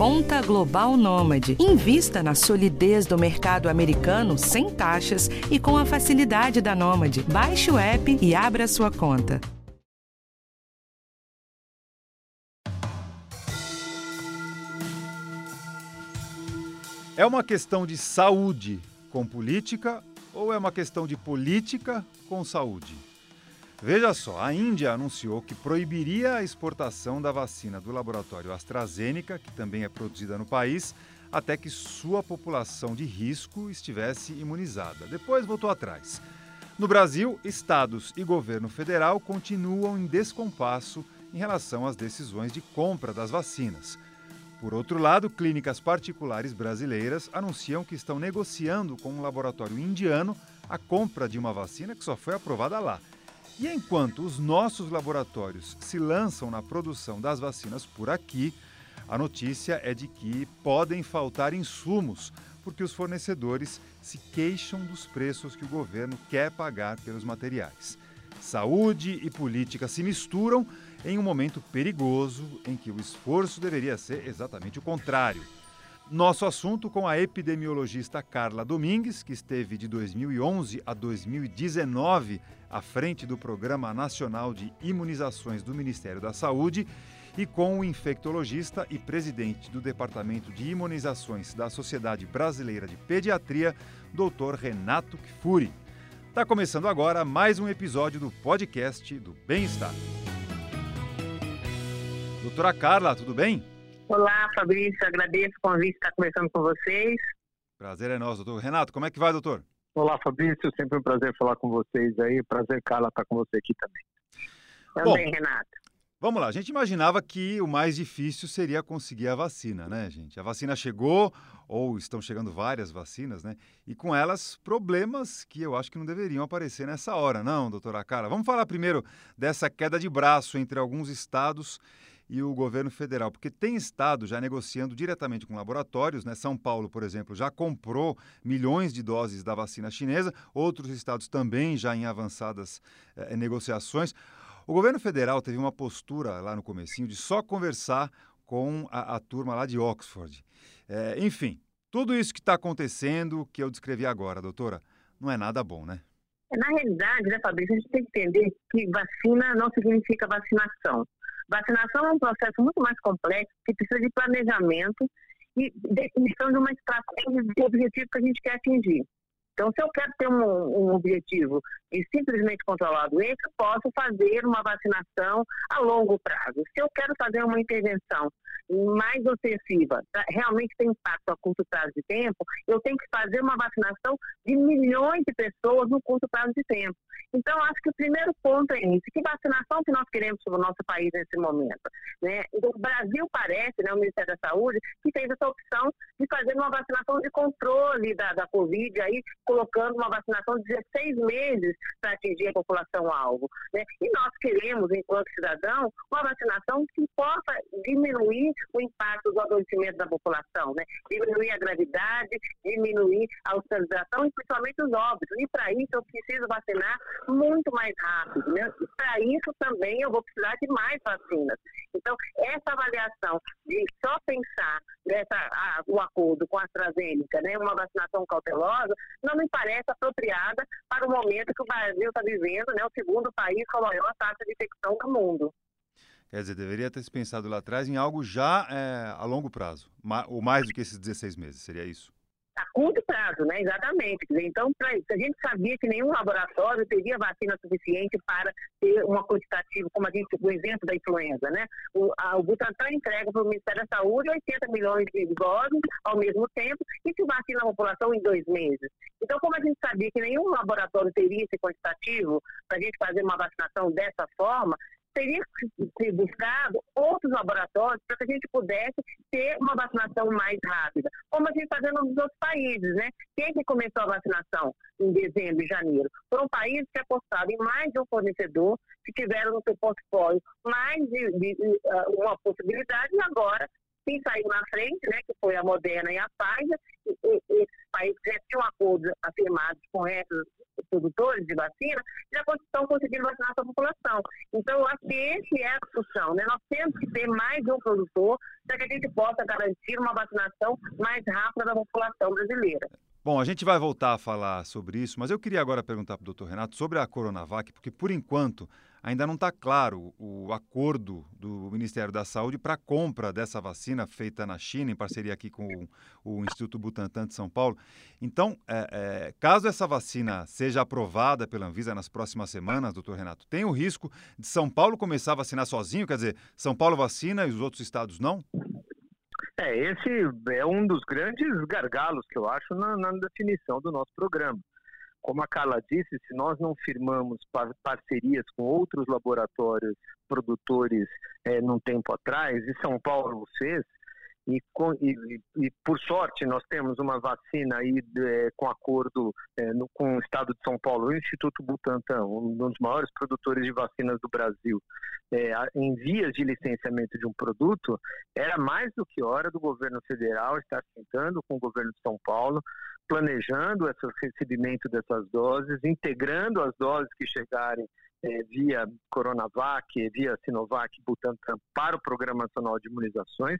Conta Global Nômade. Invista na solidez do mercado americano sem taxas e com a facilidade da Nômade. Baixe o app e abra sua conta. É uma questão de saúde com política ou é uma questão de política com saúde? Veja só, a Índia anunciou que proibiria a exportação da vacina do laboratório AstraZeneca, que também é produzida no país, até que sua população de risco estivesse imunizada. Depois voltou atrás. No Brasil, estados e governo federal continuam em descompasso em relação às decisões de compra das vacinas. Por outro lado, clínicas particulares brasileiras anunciam que estão negociando com um laboratório indiano a compra de uma vacina que só foi aprovada lá. E enquanto os nossos laboratórios se lançam na produção das vacinas por aqui, a notícia é de que podem faltar insumos, porque os fornecedores se queixam dos preços que o governo quer pagar pelos materiais. Saúde e política se misturam em um momento perigoso em que o esforço deveria ser exatamente o contrário. Nosso assunto com a epidemiologista Carla Domingues, que esteve de 2011 a 2019 à frente do Programa Nacional de Imunizações do Ministério da Saúde, e com o infectologista e presidente do Departamento de Imunizações da Sociedade Brasileira de Pediatria, Dr. Renato Kfouri. Está começando agora mais um episódio do podcast do Bem-Estar. Doutora Carla, tudo bem? Olá, Fabrício, agradeço o convite de estar conversando com vocês. Prazer é nosso, doutor. Renato, como é que vai, doutor? Olá, Fabrício. Sempre um prazer falar com vocês aí. Prazer, Carla, estar com você aqui também. Também, Bom, Renato. Vamos lá, a gente imaginava que o mais difícil seria conseguir a vacina, né, gente? A vacina chegou, ou estão chegando várias vacinas, né? E com elas, problemas que eu acho que não deveriam aparecer nessa hora, não, doutora Carla? Vamos falar primeiro dessa queda de braço entre alguns estados e o governo federal, porque tem estado já negociando diretamente com laboratórios, né? São Paulo, por exemplo, já comprou milhões de doses da vacina chinesa, outros estados também já em avançadas eh, negociações. O governo federal teve uma postura lá no comecinho de só conversar com a, a turma lá de Oxford. É, enfim, tudo isso que está acontecendo, que eu descrevi agora, doutora, não é nada bom, né? Na realidade, né, Fabrício, a gente tem que entender que vacina não significa vacinação. Vacinação é um processo muito mais complexo que precisa de planejamento e definição de uma estratégia de objetivo que a gente quer atingir. Então, se eu quero ter um, um objetivo e simplesmente controlar a doença, posso fazer uma vacinação a longo prazo. Se eu quero fazer uma intervenção mais ofensiva, realmente tem impacto a curto prazo de tempo, eu tenho que fazer uma vacinação de milhões de pessoas no curto prazo de tempo. Então, acho que o primeiro ponto é esse. Que vacinação que nós queremos para o nosso país nesse momento? Né? O Brasil parece, né, o Ministério da Saúde, que fez essa opção de fazer uma vacinação de controle da, da Covid, aí colocando uma vacinação de 16 meses para atingir a população-alvo. Né? E nós queremos, enquanto cidadão, uma vacinação que possa diminuir o impacto do adoecimento da população, né? diminuir a gravidade, diminuir a hospitalização e principalmente os óbitos. E para isso eu preciso vacinar muito mais rápido. Né? Para isso também eu vou precisar de mais vacinas. Então, essa avaliação de só pensar nessa, a, o acordo com a AstraZeneca, né, uma vacinação cautelosa, não me parece apropriada para o momento que o Brasil está vivendo, né, o segundo país com a maior taxa de infecção do mundo. Quer dizer, deveria ter se pensado lá atrás em algo já é, a longo prazo, ou mais do que esses 16 meses, seria isso? A curto prazo, né? Exatamente. Então, pra, a gente sabia que nenhum laboratório teria vacina suficiente para ter uma quantitativa, como a gente, o exemplo da influenza, né? O, a, o Butantan entrega para o Ministério da Saúde 80 milhões de doses ao mesmo tempo e se vacina a população em dois meses. Então, como a gente sabia que nenhum laboratório teria esse quantitativo para a gente fazer uma vacinação dessa forma, teria que ser buscado outros laboratórios para que a gente pudesse ter uma vacinação mais rápida, como a gente está vendo nos outros países, né? Quem que começou a vacinação em dezembro e janeiro? Foram países que apostaram em mais de um fornecedor, que tiveram no seu portfólio mais de, de, de uh, uma possibilidade e agora quem saiu na frente, né, que foi a Moderna e a Pfizer, esses países já tinham acordos afirmados com essas produtores de vacina já estão conseguindo vacinar a população. Então, eu acho que esse é a discussão. Né? Nós temos que ter mais um produtor para que a gente possa garantir uma vacinação mais rápida da população brasileira. Bom, a gente vai voltar a falar sobre isso, mas eu queria agora perguntar para o doutor Renato sobre a Coronavac, porque por enquanto ainda não está claro o acordo do Ministério da Saúde para a compra dessa vacina feita na China, em parceria aqui com o, Instituto Butantan de São Paulo. Então, é, é, caso essa vacina seja aprovada pela Anvisa nas próximas semanas, doutor Renato, tem o risco de São Paulo começar a vacinar sozinho? Quer dizer, São Paulo vacina e os outros estados não? É, esse é um dos grandes gargalos que eu acho na, na definição do nosso programa. Como a Carla disse, se nós não firmamos par parcerias com outros laboratórios produtores é, num tempo atrás, e São Paulo fez, e, e, e, por sorte nós temos uma vacina aí é, com acordo é, no, com o Estado de São Paulo, o Instituto Butantan, um dos maiores produtores de vacinas do Brasil, é, em vias de licenciamento de um produto, era mais do que hora do governo federal estar sentando com o governo de São Paulo, planejando esse recebimento dessas doses, integrando as doses que chegarem é, via Coronavac, via Sinovac, Butantan para o Programa Nacional de Imunizações,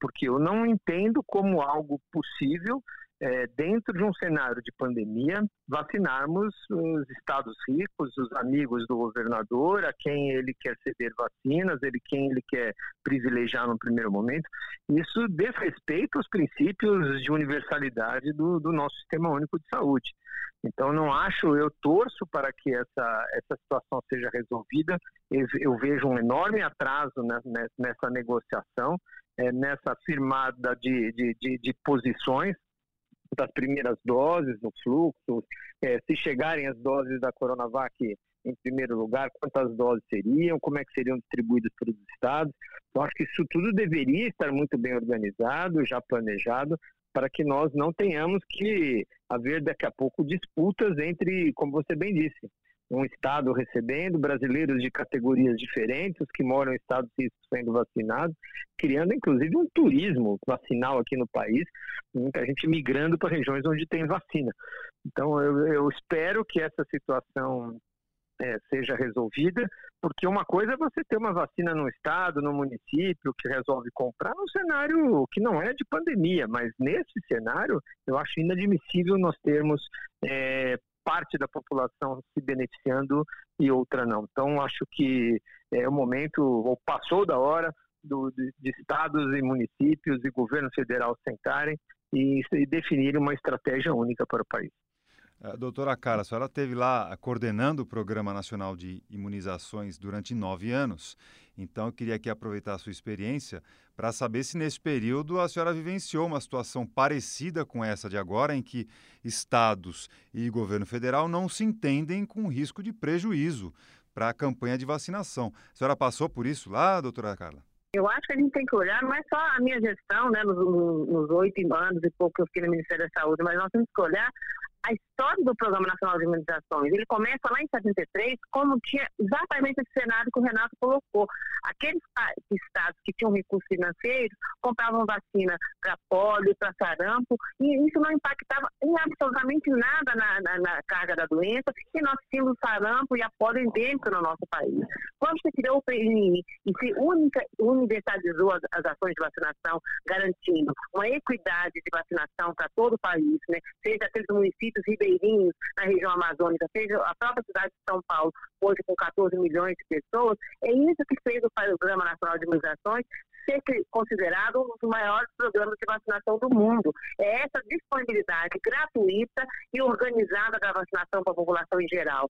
porque eu não entendo como algo possível, é, dentro de um cenário de pandemia, vacinarmos os estados ricos, os amigos do governador, a quem ele quer ceder vacinas, ele quem ele quer privilegiar no primeiro momento. Isso desrespeita os princípios de universalidade do, do nosso sistema único de saúde. Então, não acho, eu torço para que essa, essa situação seja resolvida. Eu, eu vejo um enorme atraso nessa negociação é, nessa firmada de, de, de, de, posições das primeiras doses no fluxo, é, se chegarem as doses da Coronavac em primeiro lugar, quantas doses seriam, como é que seriam distribuídas pelos estados. Eu acho que isso tudo deveria estar muito bem organizado, já planejado, para que nós não tenhamos que haver daqui a pouco disputas entre, como você bem disse, um estado recebendo, brasileiros de categorias diferentes que moram em estados sendo vacinados, criando inclusive um turismo vacinal aqui no país, muita gente migrando para regiões onde tem vacina. Então eu, eu espero que essa situação é, seja resolvida, porque uma coisa é você ter uma vacina no estado, no município, que resolve comprar num cenário que não é de pandemia, mas nesse cenário eu acho inadmissível nós termos é, parte da população se beneficiando e outra não. Então, acho que é o momento, ou passou da hora, do, de, de, estados e municípios e governo federal sentarem e, e definirem uma estratégia única para o país. Uh, doutora Carla, a senhora esteve lá coordenando o Programa Nacional de Imunizações durante nove anos, então eu queria aqui aproveitar a sua experiência para saber se nesse período a senhora vivenciou uma situação parecida com essa de agora, em que estados e governo federal não se entendem com risco de prejuízo para a campanha de vacinação. A senhora passou por isso lá, doutora Carla? Eu acho que a gente tem que olhar, não é só a minha gestão, né, nos oito anos e pouco que eu fiquei no Ministério da Saúde, mas nós temos que olhar a do Programa Nacional de Imunizações. Ele começa lá em 73, como tinha exatamente esse cenário que o Renato colocou. Aqueles estados que tinham recursos financeiros compravam vacina para pólio, para sarampo, e isso não impactava em absolutamente nada na, na, na, carga da doença, e nós tínhamos sarampo e a pólio endêmico no nosso país. Quando se criou o PNI e se universalizou as, as ações de vacinação, garantindo uma equidade de vacinação para todo o país, né, seja aqueles municípios municípios na região amazônica, seja a própria cidade de São Paulo, hoje com 14 milhões de pessoas, é isso que fez o Programa Nacional de Imunizações ser considerado um dos maiores programas de vacinação do mundo. É essa disponibilidade gratuita e organizada da vacinação para a população em geral.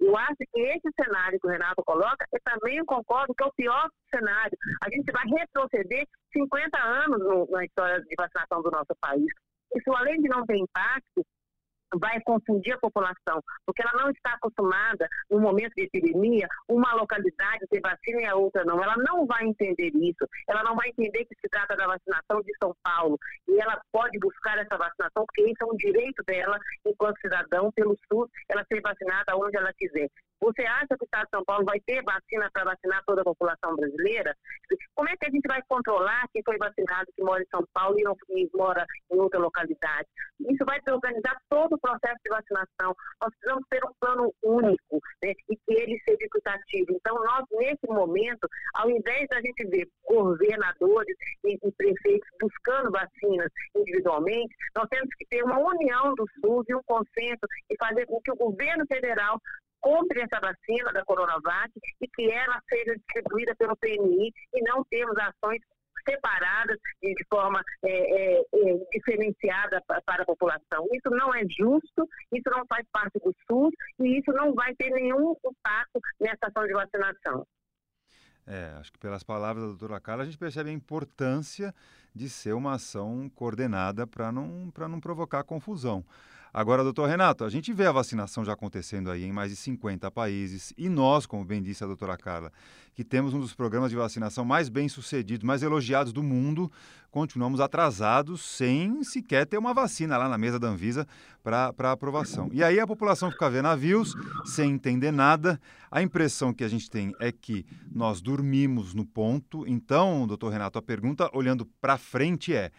Eu acho que esse cenário que o Renato coloca, eu também concordo que é o pior cenário. A gente vai retroceder 50 anos no, na história de vacinação do nosso país. Isso, além de não ter impacto, vai confundir a população, porque ela não está acostumada, no momento de epidemia, uma localidade ter vacina e a outra não. Ela não vai entender isso. Ela não vai entender que se trata da vacinação de São Paulo. E ela pode buscar essa vacinação, porque isso é um direito dela, enquanto cidadão, pelo SUS, ela ser vacinada onde ela quiser. Você acha que o Estado de São Paulo vai ter vacina para vacinar toda a população brasileira? Como é que a gente vai controlar quem foi vacinado que mora em São Paulo e não mora em outra localidade? Isso vai desorganizar todo o processo de vacinação, nós precisamos ter um plano único né, e que ele seja equitativo. Então, nós, nesse momento, ao invés da gente ver governadores e, e prefeitos buscando vacinas individualmente, nós temos que ter uma união do SUS e um consenso e fazer com que o governo federal compre essa vacina da Coronavac e que ela seja distribuída pelo PNI e não temos ações separadas de forma é, é, é, diferenciada para a população. Isso não é justo, isso não faz parte do SUS e isso não vai ter nenhum impacto nessa ação de vacinação. É, acho que pelas palavras da doutora Carla, a gente percebe a importância de ser uma ação coordenada para não, não provocar confusão. Agora, doutor Renato, a gente vê a vacinação já acontecendo aí em mais de 50 países e nós, como bem disse a doutora Carla, que temos um dos programas de vacinação mais bem sucedidos, mais elogiados do mundo, continuamos atrasados sem sequer ter uma vacina lá na mesa da Anvisa para aprovação. E aí a população fica vendo navios sem entender nada. A impressão que a gente tem é que nós dormimos no ponto. Então, doutor Renato, a pergunta olhando para frente é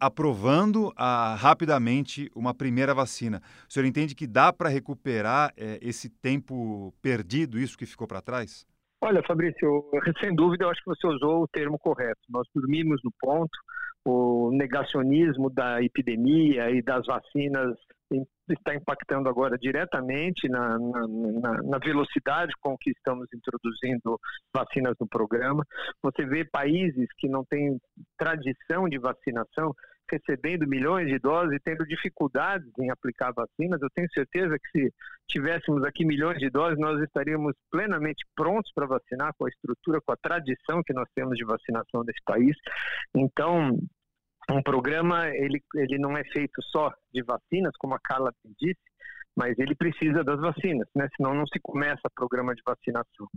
aprovando a, rapidamente uma primeira vacina. O senhor entende que dá para recuperar é, esse tempo perdido, isso que ficou para trás? Olha, Fabrício, sem dúvida eu acho que você usou o termo correto. Nós dormimos no ponto, o negacionismo da epidemia e das vacinas está impactando agora diretamente na, na, na, velocidade com que estamos introduzindo vacinas no programa. Você vê países que não têm tradição de vacinação recebendo milhões de doses e tendo dificuldades em aplicar vacinas. Eu tenho certeza que se tivéssemos aqui milhões de doses, nós estaríamos plenamente prontos para vacinar com a estrutura, com a tradição que nós temos de vacinação nesse país. Então, um programa ele, ele não é feito só de vacinas, como a Carla disse, mas ele precisa das vacinas, né? Senão não se começa programa de vacinação.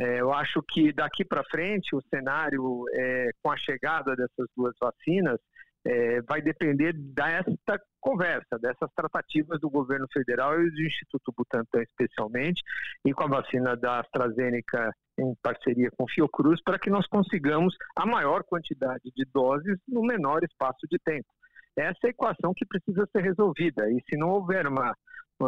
É, eu acho que daqui para frente o cenário, é, com a chegada dessas duas vacinas, é, vai depender desta conversa, dessas tratativas do governo federal e do Instituto Butantan especialmente, e com a vacina da AstraZeneca em parceria com Fiocruz, para que nós consigamos a maior quantidade de doses no menor espaço de tempo. Essa é a equação que precisa ser resolvida, e se não houver uma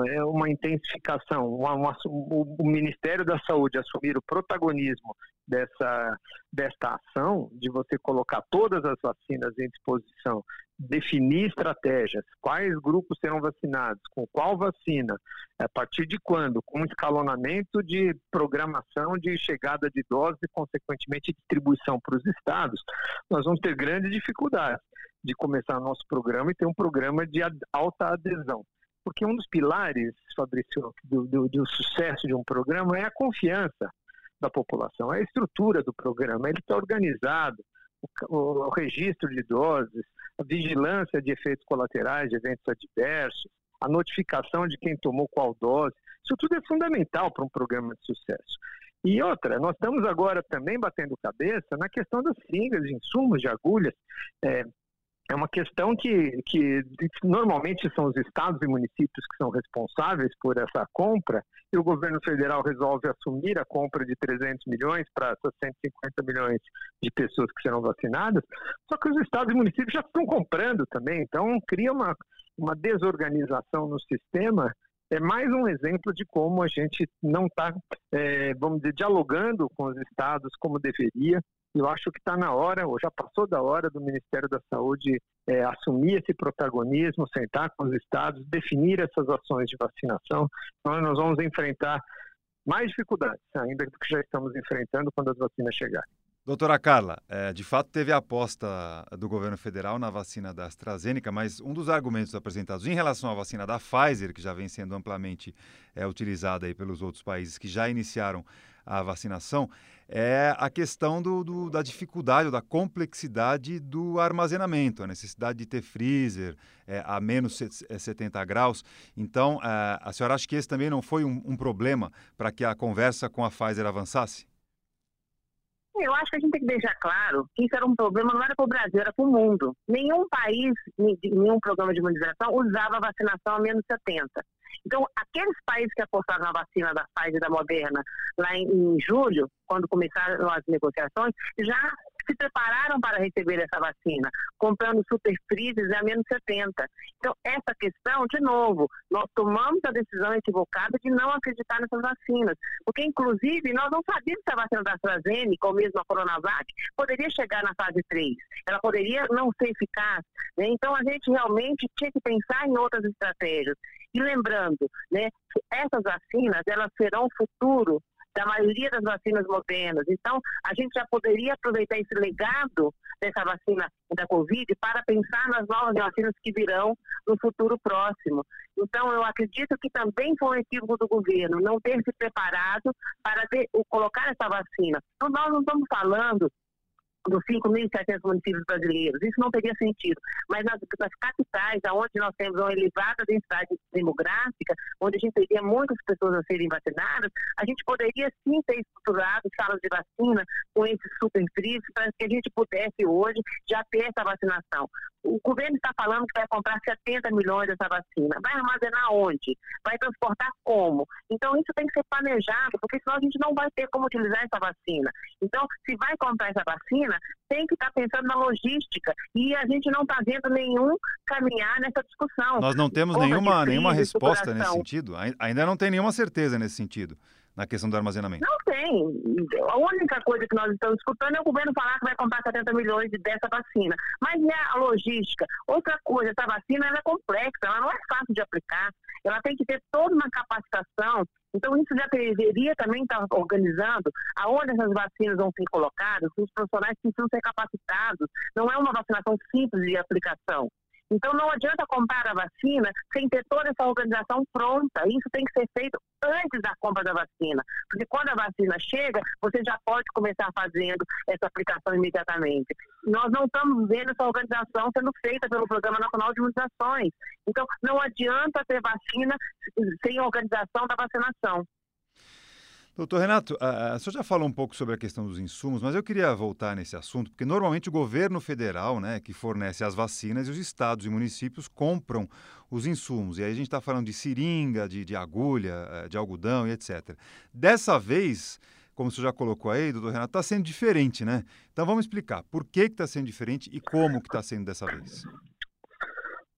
é uma intensificação, uma, uma, o, Ministério da Saúde assumir o protagonismo dessa, desta ação, de você colocar todas as vacinas em disposição, definir estratégias, quais grupos serão vacinados, com qual vacina, a partir de quando, com escalonamento de programação de chegada de doses e, consequentemente, distribuição para os estados, nós vamos ter grandes dificuldades de começar nosso programa e ter um programa de alta adesão. Porque um dos pilares, Fabrício, do, do, do sucesso de um programa é a confiança da população, é a estrutura do programa, ele está organizado, o, o, o, registro de doses, a vigilância de efeitos colaterais, de eventos adversos, a notificação de quem tomou qual dose, isso tudo é fundamental para um programa de sucesso. E outra, nós estamos agora também batendo cabeça na questão das seringas, de insumos, de agulhas. É, é uma questão que, que normalmente são os estados e municípios que são responsáveis por essa compra, e o governo federal resolve assumir a compra de 300 milhões para essas 150 milhões de pessoas que serão vacinadas, só que os estados e municípios já estão comprando também, então cria uma, uma desorganização no sistema é mais um exemplo de como a gente não está, é, vamos dizer, dialogando com os estados como deveria. Eu acho que está na hora, ou já passou da hora, do Ministério da Saúde é, assumir esse protagonismo, sentar com os estados, definir essas ações de vacinação. Então, nós vamos enfrentar mais dificuldades ainda do que já estamos enfrentando quando as vacinas chegarem. Doutora Carla, é, de fato teve a aposta do governo federal na vacina da AstraZeneca, mas um dos argumentos apresentados em relação à vacina da Pfizer, que já vem sendo amplamente é, utilizada aí pelos outros países que já iniciaram a vacinação, é a questão do, do, da dificuldade, da complexidade do armazenamento, a necessidade de ter freezer é, a menos 70 graus. Então, é, a senhora acha que esse também não foi um, um problema para que a conversa com a Pfizer avançasse? Eu acho que a gente tem que deixar claro que isso era um problema, não era para o Brasil, era para o mundo. Nenhum país, nenhum programa de imunização usava a vacinação a menos 70. Então, aqueles países que apostaram na vacina da Pfizer e da Moderna lá em, em julho, quando começaram as negociações, já se prepararam para receber essa vacina, comprando super a menos 70. Então, essa questão, de novo, nós tomamos a decisão equivocada de não acreditar nessas vacinas, porque, inclusive, nós não sabíamos se a vacina da AstraZeneca, ou mesmo a Coronavac, poderia chegar na fase 3. Ela poderia não ser eficaz. Né? Então, a gente realmente tinha que pensar em outras estratégias. E lembrando, né, essas vacinas, elas serão o futuro da maioria das vacinas modernas. Então, a gente já poderia aproveitar esse legado dessa vacina da Covid para pensar nas novas vacinas que virão no futuro próximo. Então, eu acredito que também foi um equívoco do governo não ter se preparado para ter, colocar essa vacina. Então, nós não estamos falando dos 5.700 municípios brasileiros. Isso não teria sentido. Mas nas, nas, capitais, onde nós temos uma elevada densidade demográfica, onde a gente teria muitas pessoas a serem vacinadas, a gente poderia sim ter estruturado salas de vacina com esses super para que a gente pudesse hoje já ter essa vacinação. O governo está falando que vai comprar 70 milhões dessa vacina. Vai armazenar onde? Vai transportar como? Então, isso tem que ser planejado, porque senão a gente não vai ter como utilizar essa vacina. Então, se vai comprar essa vacina, tem que estar pensando na logística. E a gente não está vendo nenhum caminhar nessa discussão. Nós não temos nenhuma, nenhuma resposta nesse sentido. Ainda não tem nenhuma certeza nesse sentido na questão do armazenamento? Não tem. A única coisa que nós estamos escutando é o governo falar que vai comprar 70 milhões dessa vacina. Mas é a logística. Outra coisa, essa vacina é complexa, ela não é fácil de aplicar. Ela tem que ter toda uma capacitação. Então, isso já deveria também estar organizando aonde essas vacinas vão ser colocadas, os profissionais precisam ser capacitados. Não é uma vacinação simples de aplicação. Então não adianta comprar a vacina sem ter toda essa organização pronta. Isso tem que ser feito antes da compra da vacina. Porque quando a vacina chega, você já pode começar fazendo essa aplicação imediatamente. Nós não estamos vendo essa organização sendo feita pelo Programa Nacional de Imunizações. Então não adianta ter vacina sem organização da vacinação. Doutor Renato, a, a senhor já falou um pouco sobre a questão dos insumos, mas eu queria voltar nesse assunto, porque normalmente o governo federal, né, que fornece as vacinas, e os estados e municípios compram os insumos. E aí a gente está falando de seringa, de, de agulha, eh, de algodão e etc. Dessa vez, como o senhor já colocou aí, doutor Renato, está sendo diferente, né? Então vamos explicar por que está sendo diferente e como que está sendo dessa vez.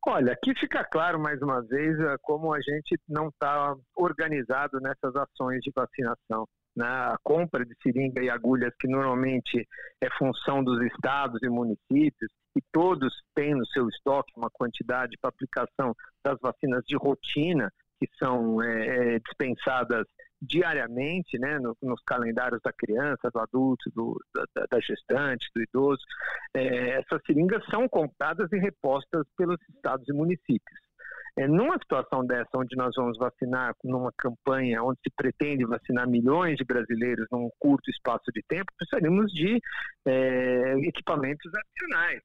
Olha, aqui fica claro mais uma vez eh, como a gente não está organizado nessas ações de vacinação. Né? A compra de seringa e agulhas, que normalmente é função dos estados e municípios, e todos têm no seu estoque uma quantidade para aplicação das vacinas de rotina, que são é, dispensadas diariamente, né, no, nos calendários da criança, do adulto, do, da, da, gestante, do idoso, é, essas seringas são compradas e repostas pelos estados e municípios. É, numa situação dessa, onde nós vamos vacinar, numa campanha onde se pretende vacinar milhões de brasileiros num curto espaço de tempo, precisaríamos de é, equipamentos adicionais.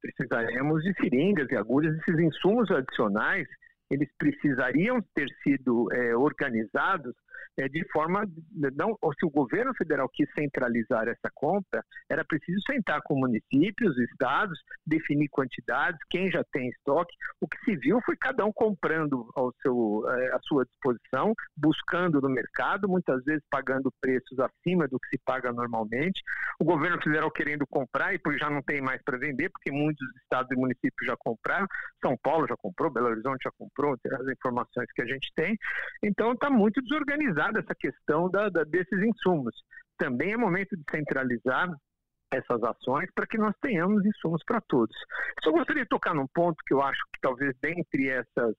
Precisaremos de seringas e agulhas, esses insumos adicionais, eles precisariam ter sido é, organizados é, de forma não se o governo federal quis centralizar essa compra era preciso sentar com municípios estados definir quantidades quem já tem estoque. O que se viu foi cada um comprando ao seu é, à sua disposição buscando no mercado muitas vezes pagando preços acima do que se paga normalmente. O governo federal querendo comprar e já não tem mais para vender porque muitos estados e municípios já compraram. São Paulo já comprou Belo Horizonte já comprou as informações que a gente tem. Então está muito desorganizado essa questão da, da, desses insumos. Também é momento de centralizar essas ações para que nós tenhamos insumos para todos. Só gostaria de tocar num ponto que eu acho que talvez dentre essas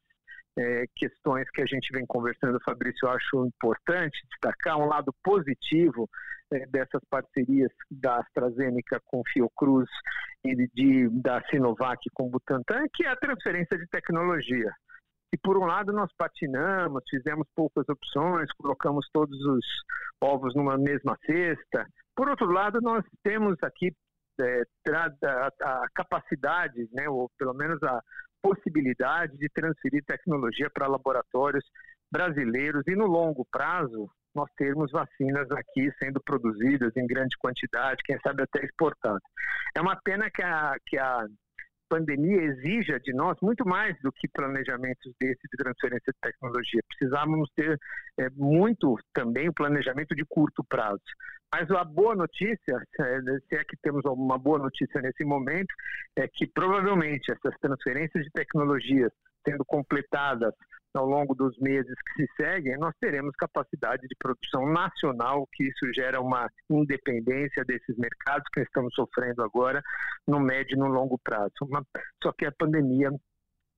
é, questões que a gente vem conversando, Fabrício, eu acho importante destacar um lado positivo é, dessas parcerias da AstraZeneca com Fiocruz e de, da Sinovac com Butantan, que é a transferência de tecnologia. E por um lado nós patinamos, fizemos poucas opções, colocamos todos os ovos numa mesma cesta. Por outro lado, nós temos aqui é, a, a capacidade, né, ou pelo menos a possibilidade de transferir tecnologia para laboratórios brasileiros e no longo prazo nós termos vacinas aqui sendo produzidas em grande quantidade, quem sabe até exportadas. É uma pena que a, que a pandemia exija de nós muito mais do que planejamentos desse de transferência de tecnologia. Precisávamos ter é, muito também o planejamento de curto prazo. Mas a boa notícia, se é que temos uma boa notícia nesse momento, é que provavelmente essas transferências de tecnologias sendo completadas ao longo dos meses que se seguem, nós teremos capacidade de produção nacional, que isso gera uma independência desses mercados que estamos sofrendo agora no médio e no longo prazo. Só que a pandemia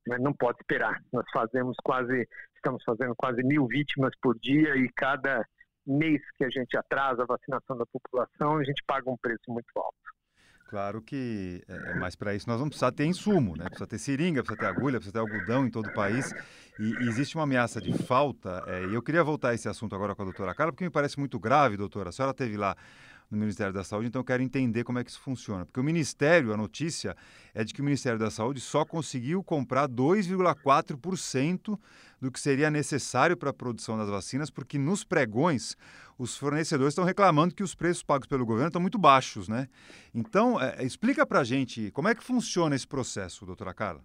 né, não pode esperar. Nós fazemos quase, estamos fazendo quase mil vítimas por dia e cada mês que a gente atrasa a vacinação da população, a gente paga um preço muito alto. Claro que, é, mas para isso nós vamos precisar ter insumo, né? Precisa ter seringa, precisa ter agulha, precisa ter algodão em todo o país. E, e existe uma ameaça de falta. É, e eu queria voltar a esse assunto agora com a doutora Carla, porque me parece muito grave, doutora. A senhora teve lá no Ministério da Saúde, então eu quero entender como é que isso funciona. Porque o Ministério, a notícia é de que o Ministério da Saúde só conseguiu comprar 2,4% do que seria necessário para a produção das vacinas, porque nos pregões os fornecedores estão reclamando que os preços pagos pelo governo estão muito baixos, né? Então, é, explica para a gente como é que funciona esse processo, doutora Carla.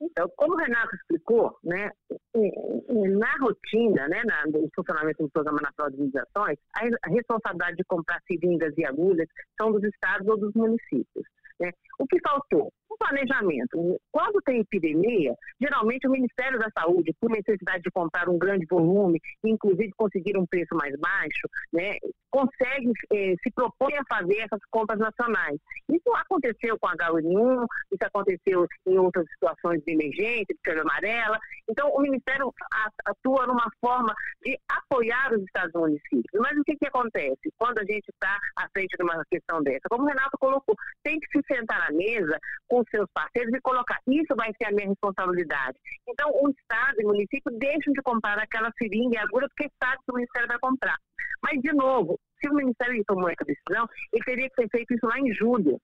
Então, como o Renato explicou, né, na rotina, né, na, no funcionamento do Programa Nacional de Imunizações, a responsabilidade de comprar seringas e agulhas são dos estados ou dos municípios. Né? O que faltou? Planejamento. Quando tem epidemia, geralmente o Ministério da Saúde, por necessidade de comprar um grande volume, inclusive conseguir um preço mais baixo, né, consegue, eh, se propõe a fazer essas compras nacionais. Isso aconteceu com a H1N1, isso aconteceu em outras situações de emergência, de febre amarela. Então, o Ministério atua numa forma de apoiar os estados e municípios. Mas o que, que acontece quando a gente está à frente de uma questão dessa? Como o Renato colocou, tem que se sentar na mesa com seus parceiros e colocar, isso vai ser a minha responsabilidade. Então, o Estado e o município deixam de comprar aquela seringa e agulha porque sabe que o Ministério vai comprar. Mas, de novo, se o Ministério tomou essa decisão, ele teria que ter feito isso lá em julho.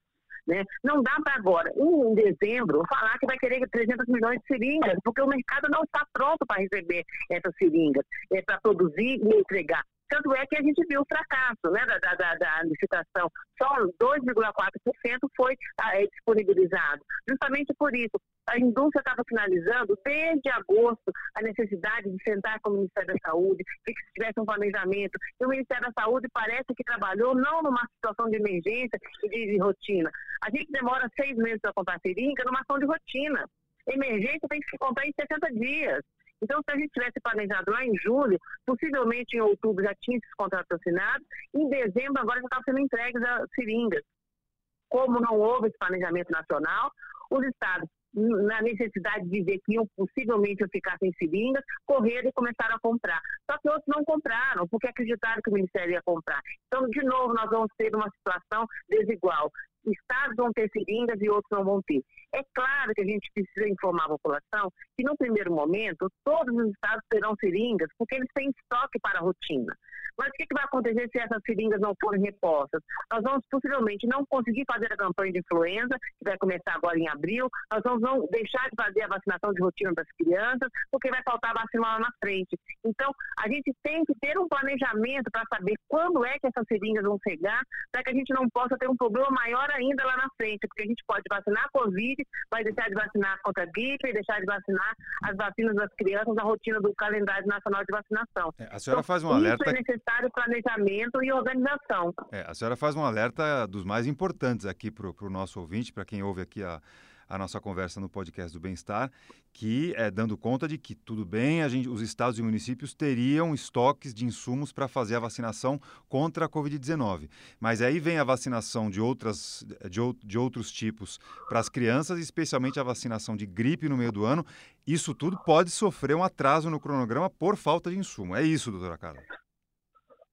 Né? Não dá para agora, em dezembro, falar que vai querer 300 milhões de seringas, porque o mercado não está pronto para receber essas seringas, é, para produzir e entregar. Tanto é que a gente viu o fracasso né, da, da, da licitação. Só 2,4% foi ah, é, disponibilizado. Justamente por isso, a indústria estava finalizando desde agosto a necessidade de sentar com o Ministério da Saúde, de que tivesse um planejamento. E o Ministério da Saúde parece que trabalhou não numa situação de emergência e de, de rotina. A gente demora seis meses para comprar seringa numa ação de rotina. Emergência tem que se comprar em 60 dias. Então, se a gente tivesse planejado lá em julho, possivelmente em outubro já tinha esses contratos assinados, em dezembro agora já estavam sendo entregues as seringas. Como não houve esse planejamento nacional, os estados, na necessidade de ver que iam possivelmente ficar sem seringas, correram e começaram a comprar. Só que outros não compraram, porque acreditaram que o Ministério ia comprar. Então, de novo, nós vamos ter uma situação desigual estados vão ter seringas e outros não vão ter. É claro que a gente precisa informar a população que, no primeiro momento, todos os estados terão seringas, porque eles têm estoque para a rotina. Mas o que, que vai acontecer se essas seringas não forem repostas? Nós vamos possivelmente não conseguir fazer a campanha de influenza, que vai começar agora em abril, nós vamos não deixar de fazer a vacinação de rotina das crianças, porque vai faltar vacina lá na frente. Então, a gente tem que ter um planejamento para saber quando é que essas seringas vão chegar, para que a gente não possa ter um problema maior ainda lá na frente, porque a gente pode vacinar a Covid, vai deixar de vacinar contra a gripe e deixar de vacinar as vacinas das crianças na rotina do calendário nacional de vacinação. É, a senhora então, faz um alerta. Isso é necessário planejamento e organização. É, a senhora faz um alerta dos mais importantes aqui para o nosso ouvinte, para quem ouve aqui a a nossa conversa no podcast do Bem-Estar, que é dando conta de que tudo bem, a gente, os estados e municípios teriam estoques de insumos para fazer a vacinação contra a Covid-19. Mas aí vem a vacinação de, outras, de, de outros tipos para as crianças, especialmente a vacinação de gripe no meio do ano. Isso tudo pode sofrer um atraso no cronograma por falta de insumo. É isso, doutora Carla.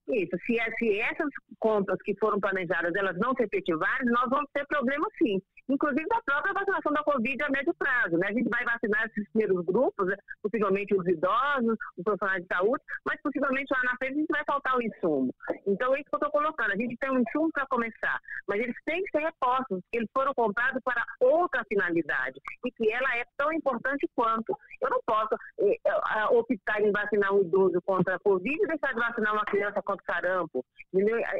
Isso, se, se essas compras que foram planejadas elas não se efetivarem, nós vamos ter problema sim inclusive da própria vacinação da Covid a médio prazo. Né? A gente vai vacinar esses primeiros grupos, né? possivelmente os idosos, os profissionais de saúde, mas possivelmente lá na frente a gente vai faltar o insumo. Então, é isso que eu estou colocando. A gente tem um insumo para começar, mas eles têm que ser repostos, porque eles foram comprados para outra finalidade, e que ela é tão importante quanto. Eu não posso é, optar em vacinar um idoso contra a Covid e deixar de vacinar uma criança contra sarampo.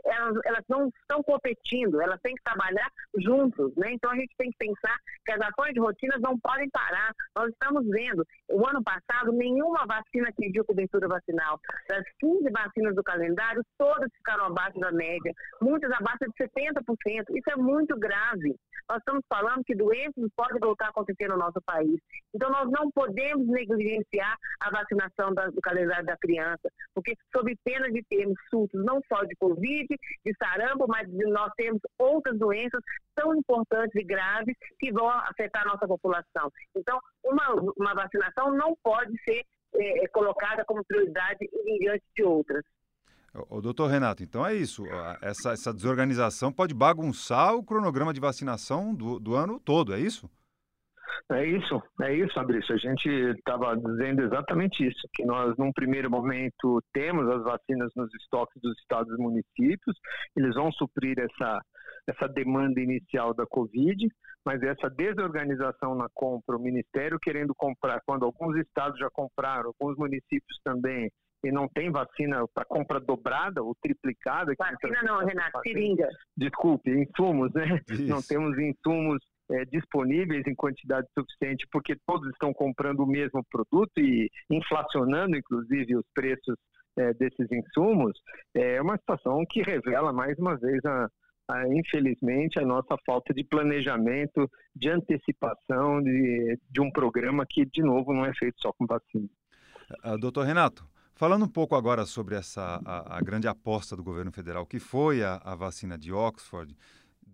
Elas, elas não estão competindo, elas têm que trabalhar juntos. Né? Então a gente tem que pensar que as ações de rotina não podem parar. Nós estamos vendo, o ano passado, nenhuma vacina atingiu cobertura vacinal. Das 15 vacinas do calendário, todas ficaram abaixo da média, muitas abaixo de 70%. Isso é muito grave. Nós estamos falando que doenças podem voltar a acontecer no nosso país. Então, nós não podemos negligenciar a vacinação da, do calendário da criança, porque, sob pena de termos surtos não só de Covid, de sarampo, mas nós temos outras doenças tão importantes e graves que vão afetar a nossa população. Então, uma, uma vacinação não pode ser é, colocada como prioridade diante de outras. O doutor Renato, então é isso. Essa, essa desorganização pode bagunçar o cronograma de vacinação do, do ano todo, é isso? É isso, é isso, Fabrício. A gente estava dizendo exatamente isso, que nós, num primeiro momento, temos as vacinas nos estoques dos estados e municípios, eles vão suprir essa, essa demanda inicial da Covid, mas essa desorganização na compra, o Ministério querendo comprar, quando alguns estados já compraram, alguns municípios também, e não tem vacina para compra dobrada ou triplicada. Vacina não, Renato, seringa. Desculpe, insumos, né? Isso. Não temos insumos é, disponíveis em quantidade suficiente porque todos estão comprando o mesmo produto e inflacionando, inclusive, os preços é, desses insumos, é uma situação que revela mais uma vez a, a, infelizmente, a nossa falta de planejamento, de antecipação de, de um programa que, de novo, não é feito só com vacina. Uh, doutor Renato, falando um pouco agora sobre essa a, a grande aposta do governo federal, que foi a, a vacina de Oxford,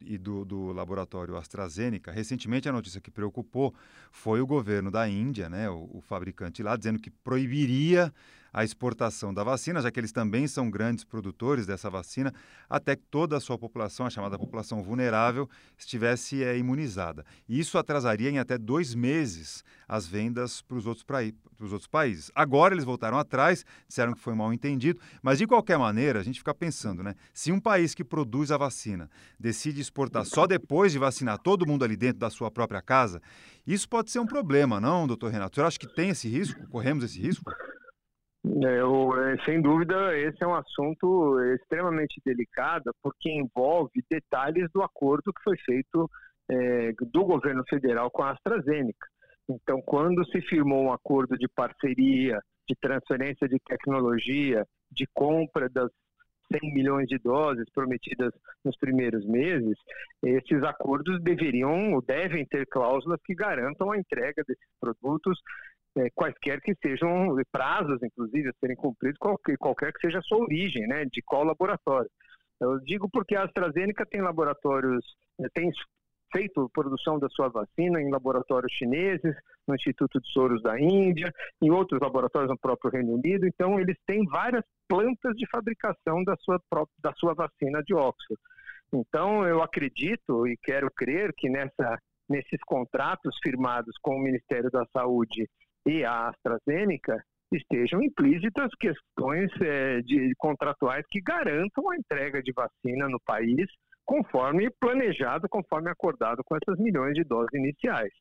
e do, do, laboratório AstraZeneca, recentemente a notícia que preocupou foi o governo da Índia, né, o, o, fabricante lá, dizendo que proibiria a exportação da vacina, já que eles também são grandes produtores dessa vacina, até que toda a sua população, a chamada população vulnerável, estivesse é, imunizada. E isso atrasaria em até dois meses as vendas para os outros, outros países. Agora eles voltaram atrás, disseram que foi mal entendido, mas de qualquer maneira, a gente fica pensando, né? Se um país que produz a vacina decide exportar só depois de vacinar todo mundo ali dentro da sua própria casa, isso pode ser um problema, não, doutor Renato? Senhor acha que tem esse risco? Corremos esse risco? É, eu, é, sem dúvida, esse é um assunto extremamente delicado, porque envolve detalhes do acordo que foi feito é, do governo federal com a AstraZeneca. Então, quando se firmou um acordo de parceria, de transferência de tecnologia, de compra das 100 milhões de doses prometidas nos primeiros meses, esses acordos deveriam ou devem ter cláusulas que garantam a entrega desses produtos é, quaisquer que sejam prazos, inclusive, a serem cumpridos, qualquer, qualquer que seja a sua origem, né, de qual laboratório. Eu digo porque a AstraZeneca tem laboratórios, é, tem feito produção da sua vacina em laboratórios chineses, no Instituto de Soros da Índia, em outros laboratórios no próprio Reino Unido. Então, eles têm várias plantas de fabricação da sua, da sua vacina de Oxford. Então, eu acredito e quero crer que nessa, nesses contratos firmados com o Ministério da Saúde e a AstraZeneca estejam implícitas questões é, de contratuais que garantam a entrega de vacina no país conforme planejado, conforme acordado com essas milhões de doses iniciais.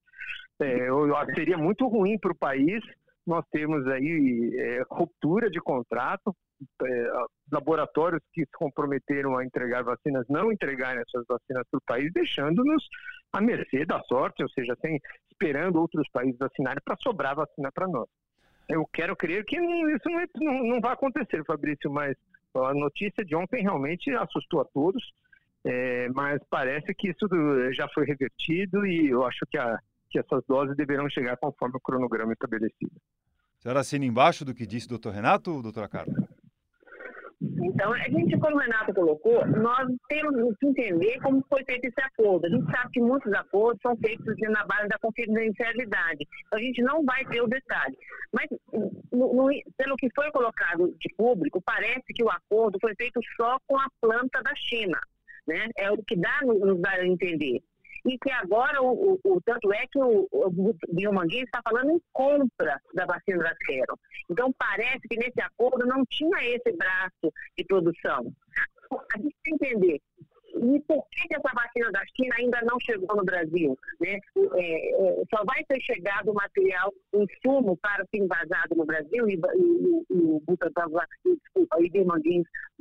É, seria muito ruim para o país nós temos aí é, ruptura de contrato, é, laboratórios que se comprometeram a entregar vacinas não entregarem essas vacinas para o país, deixando-nos à mercê da sorte, ou seja, sem esperando outros países vacinarem para sobrar vacina para nós. Eu quero crer que isso não, é, não, não, vai acontecer, Fabrício, mas a notícia de ontem realmente assustou a todos, é, mas parece que isso já foi revertido e eu acho que, a, que essas doses deverão chegar conforme o cronograma estabelecido. A senhora assina embaixo do que disse o doutor Renato, doutora Carla? Então, a gente, como o Renato colocou, nós temos que entender como foi feito esse acordo. A gente sabe que muitos acordos são feitos na base da confidencialidade. Então, a gente não vai ter o detalhe. Mas, no, no, pelo que foi colocado de público, parece que o acordo foi feito só com a planta da China. Né? É o que dá, nos dá a entender e que agora, o, o, o tanto é que o, o Biomanguinho está falando em compra da vacina da Serum. Então, parece que nesse acordo não tinha esse braço de produção. A gente tem que entender, e por que essa vacina da China ainda não chegou no Brasil? Né? É, é, só vai ter chegado o material, o insumo para ser invasado no Brasil e, o Butantan, o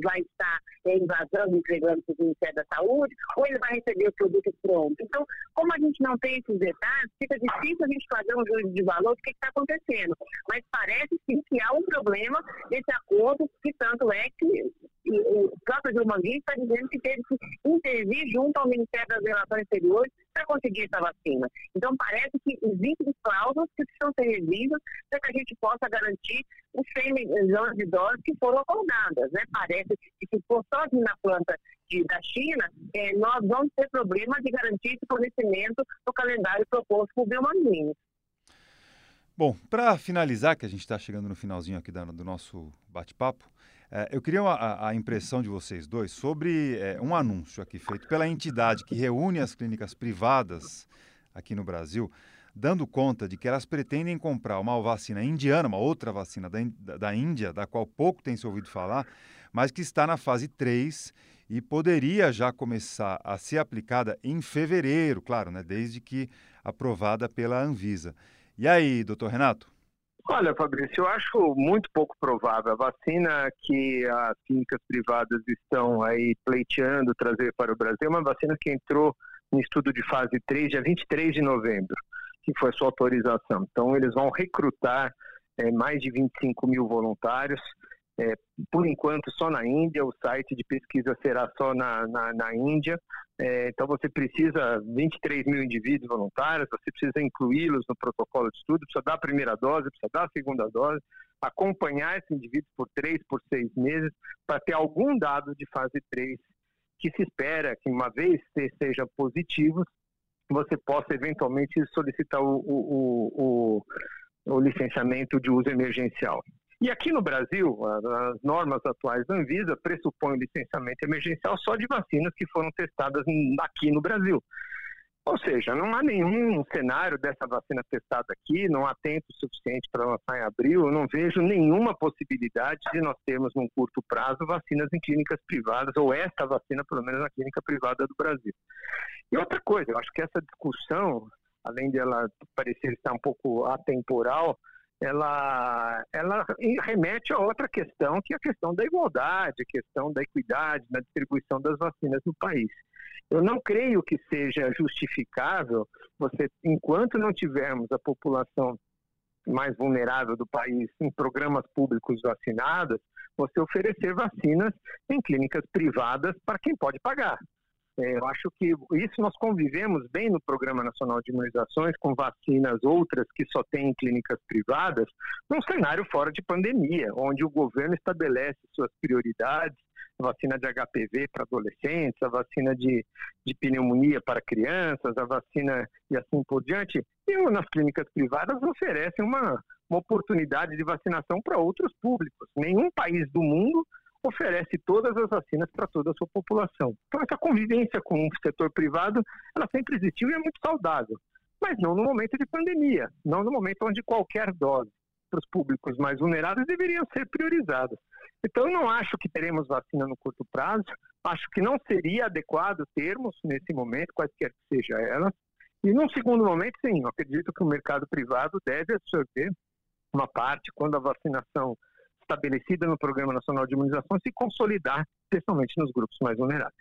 vai estar é, invasando, entregando para o Ministério da Saúde, ou ele vai receber o produto pronto. Então, como a gente não tem esses detalhes, fica difícil a gente fazer um juízo de valor do que está acontecendo. Mas parece sim que há um problema nesse acordo, que tanto é que o próprio Dilma Guiz está dizendo que teve que intervir junto ao Ministério das Relações Exteriores para conseguir essa vacina. Então, parece que existem cláusulas que precisam ser revisas para que a gente possa garantir os 100 milhões de doses que foram acordadas. Né? Parece que se for só na planta de, da China, é, nós vamos ter problema de garantir esse fornecimento no calendário proposto por Biomanguinho. Bom, para finalizar, que a gente está chegando no finalzinho aqui do, do nosso bate-papo, é, eu queria a, a, impressão de vocês dois sobre é, um anúncio aqui feito pela entidade que reúne as clínicas privadas aqui no Brasil, dando conta de que elas pretendem comprar uma vacina indiana, uma outra vacina da, da Índia, da qual pouco tem se ouvido falar, mas que está na fase 3 e poderia já começar a ser aplicada em fevereiro, claro, né, desde que aprovada pela Anvisa. E aí, doutor Renato? Olha, Fabrício, eu acho muito pouco provável. A vacina que as clínicas privadas estão aí pleiteando trazer para o Brasil é uma vacina que entrou em estudo de fase 3, dia 23 de novembro, que foi a sua autorização. Então, eles vão recrutar é, mais de 25 mil voluntários. É, por enquanto, só na Índia, o site de pesquisa será só na, na, na Índia. É, então, você precisa 23 mil indivíduos voluntários, você precisa incluí-los no protocolo de estudo, precisa dar a primeira dose, precisa dar a segunda dose, acompanhar esses indivíduos por três, por seis meses, para ter algum dado de fase 3 que se espera que, uma vez seja positivo, você possa eventualmente solicitar o, o, o, o licenciamento de uso emergencial. E aqui no Brasil, as normas atuais da Anvisa pressupõem licenciamento emergencial só de vacinas que foram testadas aqui no Brasil. Ou seja, não há nenhum cenário dessa vacina testada aqui, não há tempo suficiente para lançar em abril, eu não vejo nenhuma possibilidade de nós termos, num curto prazo, vacinas em clínicas privadas, ou esta vacina, pelo menos, na clínica privada do Brasil. E outra coisa, eu acho que essa discussão, além de ela parecer estar um pouco atemporal, ela, ela remete a outra questão, que é a questão da igualdade, a questão da equidade na distribuição das vacinas no país. Eu não creio que seja justificável você, enquanto não tivermos a população mais vulnerável do país em programas públicos vacinadas, você oferecer vacinas em clínicas privadas para quem pode pagar. É, eu acho que isso nós convivemos bem no Programa Nacional de Imunizações, com vacinas outras que só tem em clínicas privadas, num cenário fora de pandemia, onde o governo estabelece suas prioridades, a vacina de HPV para adolescentes, a vacina de, de pneumonia para crianças, a vacina e assim por diante, e nas clínicas privadas oferecem uma, uma oportunidade de vacinação para outros públicos. Nenhum país do mundo oferece todas as vacinas para toda a sua população. Então, essa convivência com o setor privado, ela sempre existiu e é muito saudável, mas não no momento de pandemia, não no momento onde qualquer dose para os públicos mais vulneráveis deveriam ser priorizadas. Então, não acho que teremos vacina no curto prazo, acho que não seria adequado termos, nesse momento, quaisquer que seja elas, e num segundo momento, sim, acredito que o mercado privado deve absorver uma parte quando a vacinação estabelecida no Programa Nacional de Imunização se consolidar, especialmente nos grupos mais vulneráveis.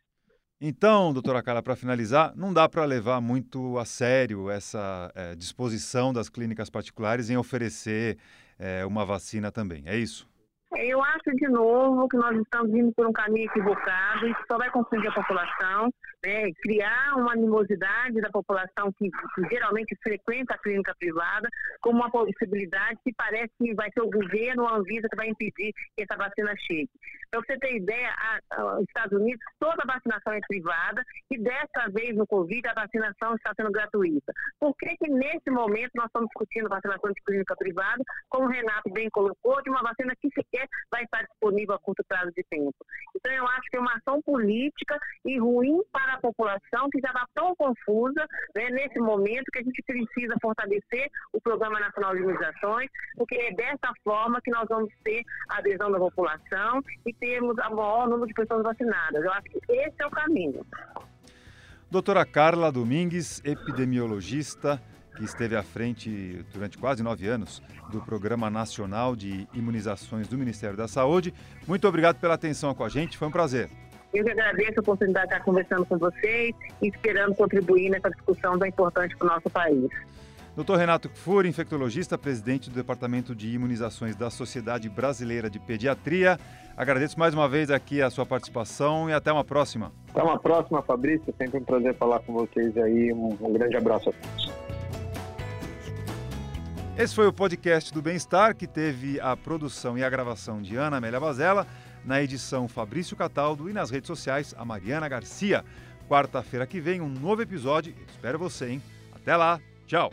Então, doutora Carla, para finalizar, não dá para levar muito a sério essa é, disposição das clínicas particulares em oferecer é, uma vacina também, é isso? Eu acho, de novo, que nós estamos indo por um caminho equivocado, isso só vai confundir a população, né? criar uma animosidade da população que, que, geralmente frequenta a clínica privada, como uma possibilidade que parece que vai ser o governo ou a Anvisa que vai impedir que essa vacina chegue. Para você ter ideia, os Estados Unidos, toda a vacinação é privada e dessa vez no Covid a vacinação está sendo gratuita. Por que, que nesse momento nós estamos discutindo vacinação de clínica privada, como o Renato bem colocou, de uma vacina que sequer vai estar disponível a curto prazo de tempo. Então, eu acho que é uma ação política e ruim para a população que já está tão confusa né, nesse momento que a gente precisa fortalecer o Programa Nacional de Imunizações, porque é dessa forma que nós vamos ter a adesão da população e termos o maior número de pessoas vacinadas. Eu acho que esse é o caminho. Doutora Carla Domingues, epidemiologista, que esteve à frente durante quase nove anos do Programa Nacional de Imunizações do Ministério da Saúde. Muito obrigado pela atenção com a gente, foi um prazer. Eu que agradeço a oportunidade de estar conversando com vocês e esperando contribuir nessa discussão tão importante para o nosso país. Dr. Renato Kfour, infectologista, presidente do Departamento de Imunizações da Sociedade Brasileira de Pediatria. Agradeço mais uma vez aqui a sua participação e até uma próxima. Até uma próxima, Fabrício. Sempre um prazer falar com vocês aí. Um, um grande abraço a todos. Esse foi o podcast do Bem-Estar, que teve a produção e a gravação de Ana Amélia Bazella, na edição Fabrício Cataldo e nas redes sociais a Mariana Garcia. Quarta-feira que vem, um novo episódio. Espero você, hein? Até lá. Tchau.